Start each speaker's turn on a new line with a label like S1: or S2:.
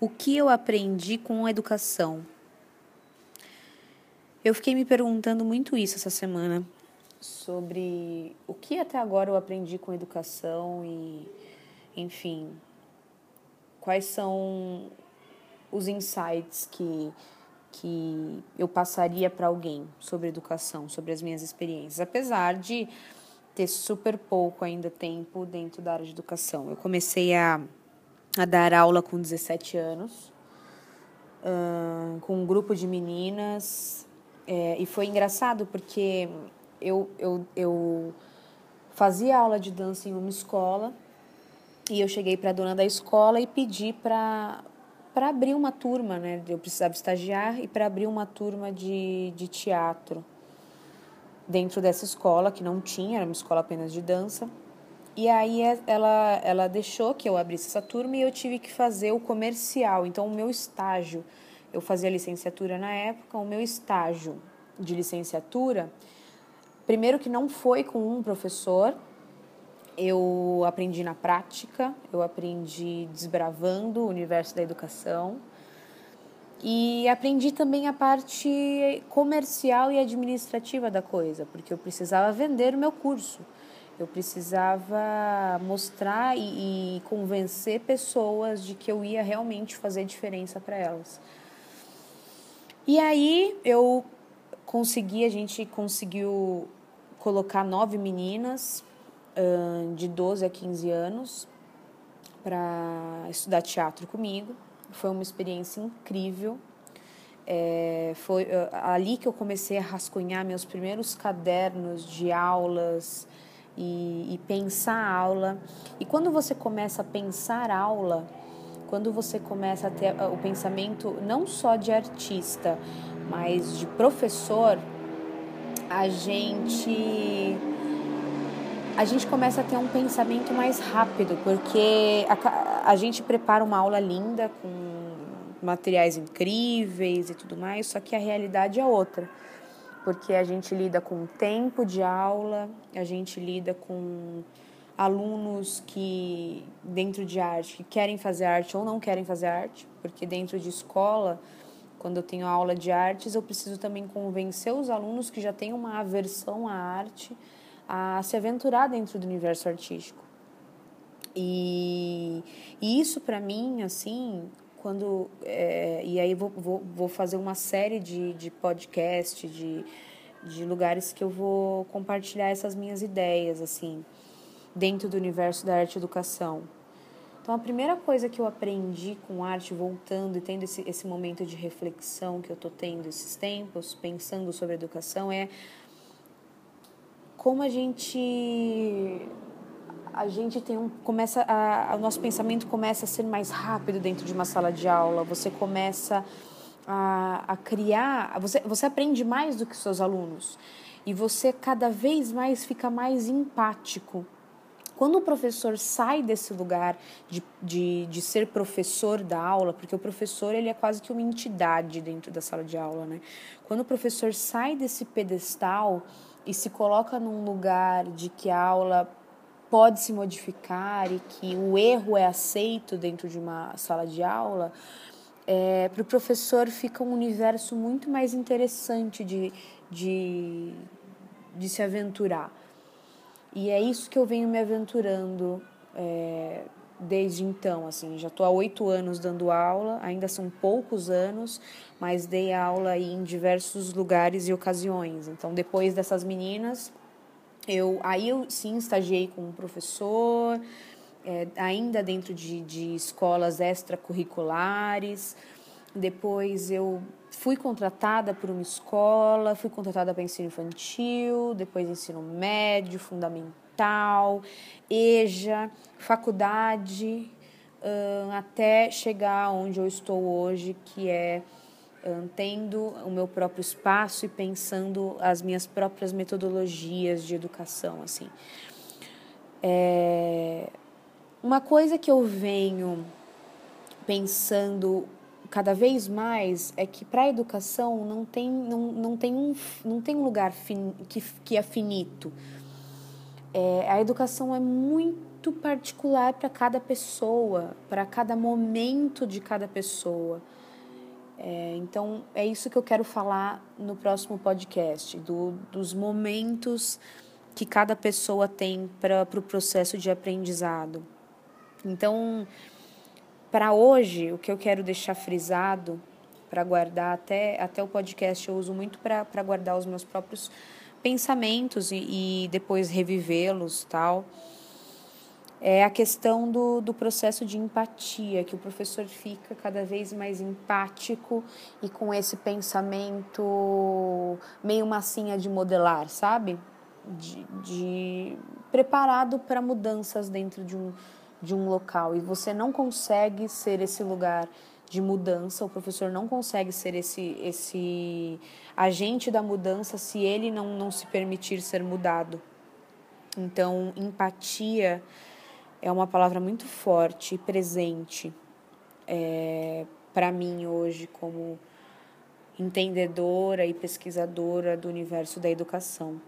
S1: O que eu aprendi com a educação? Eu fiquei me perguntando muito isso essa semana sobre o que até agora eu aprendi com educação e, enfim, quais são os insights que que eu passaria para alguém sobre educação, sobre as minhas experiências, apesar de ter super pouco ainda tempo dentro da área de educação. Eu comecei a a dar aula com 17 anos, uh, com um grupo de meninas. É, e foi engraçado porque eu, eu, eu fazia aula de dança em uma escola e eu cheguei para a dona da escola e pedi para para abrir uma turma, né? Eu precisava estagiar e para abrir uma turma de, de teatro dentro dessa escola que não tinha, era uma escola apenas de dança. E aí é, ela, ela deixou que eu abrisse essa turma e eu tive que fazer o comercial. Então, o meu estágio, eu fazia licenciatura na época, o meu estágio de licenciatura, primeiro que não foi com um professor, eu aprendi na prática, eu aprendi desbravando o universo da educação. E aprendi também a parte comercial e administrativa da coisa, porque eu precisava vender o meu curso. Eu precisava mostrar e, e convencer pessoas de que eu ia realmente fazer diferença para elas. E aí eu consegui, a gente conseguiu colocar nove meninas de 12 a 15 anos para estudar teatro comigo. Foi uma experiência incrível. É, foi ali que eu comecei a rascunhar meus primeiros cadernos de aulas, e, e pensar a aula. E quando você começa a pensar a aula, quando você começa a ter o pensamento não só de artista, mas de professor, a gente a gente começa a ter um pensamento mais rápido, porque a, a gente prepara uma aula linda com materiais incríveis e tudo mais, só que a realidade é outra porque a gente lida com tempo de aula, a gente lida com alunos que dentro de arte que querem fazer arte ou não querem fazer arte, porque dentro de escola, quando eu tenho aula de artes, eu preciso também convencer os alunos que já têm uma aversão à arte a se aventurar dentro do universo artístico. E, e isso para mim, assim, quando é, e aí vou, vou, vou fazer uma série de, de podcast de, de lugares que eu vou compartilhar essas minhas ideias assim dentro do universo da arte e educação. Então a primeira coisa que eu aprendi com arte voltando e tendo esse, esse momento de reflexão que eu estou tendo esses tempos pensando sobre educação é como a gente a gente tem um começa a, o nosso pensamento começa a ser mais rápido dentro de uma sala de aula. Você começa a, a criar você você aprende mais do que seus alunos. E você cada vez mais fica mais empático. Quando o professor sai desse lugar de, de, de ser professor da aula, porque o professor ele é quase que uma entidade dentro da sala de aula, né? Quando o professor sai desse pedestal e se coloca num lugar de que a aula pode se modificar e que o erro é aceito dentro de uma sala de aula, é, para o professor fica um universo muito mais interessante de, de, de se aventurar. E é isso que eu venho me aventurando é, desde então. Assim, já estou há oito anos dando aula, ainda são poucos anos, mas dei aula em diversos lugares e ocasiões. Então, depois dessas meninas, eu, aí eu sim estagiei como professor, é, ainda dentro de, de escolas extracurriculares. Depois eu fui contratada por uma escola, fui contratada para ensino infantil, depois ensino médio, fundamental, EJA, faculdade, até chegar onde eu estou hoje, que é tendo o meu próprio espaço e pensando as minhas próprias metodologias de educação assim é uma coisa que eu venho pensando cada vez mais é que para a educação não tem não, não tem um não tem um lugar fin, que, que é finito é, a educação é muito particular para cada pessoa, para cada momento de cada pessoa. É, então, é isso que eu quero falar no próximo podcast, do, dos momentos que cada pessoa tem para o pro processo de aprendizado. Então, para hoje, o que eu quero deixar frisado, para guardar até, até o podcast, eu uso muito para guardar os meus próprios pensamentos e, e depois revivê-los tal é a questão do, do processo de empatia, que o professor fica cada vez mais empático e com esse pensamento meio massinha de modelar, sabe? De, de preparado para mudanças dentro de um, de um local. E você não consegue ser esse lugar de mudança, o professor não consegue ser esse, esse agente da mudança se ele não, não se permitir ser mudado. Então, empatia é uma palavra muito forte e presente é, para mim hoje como entendedora e pesquisadora do universo da educação.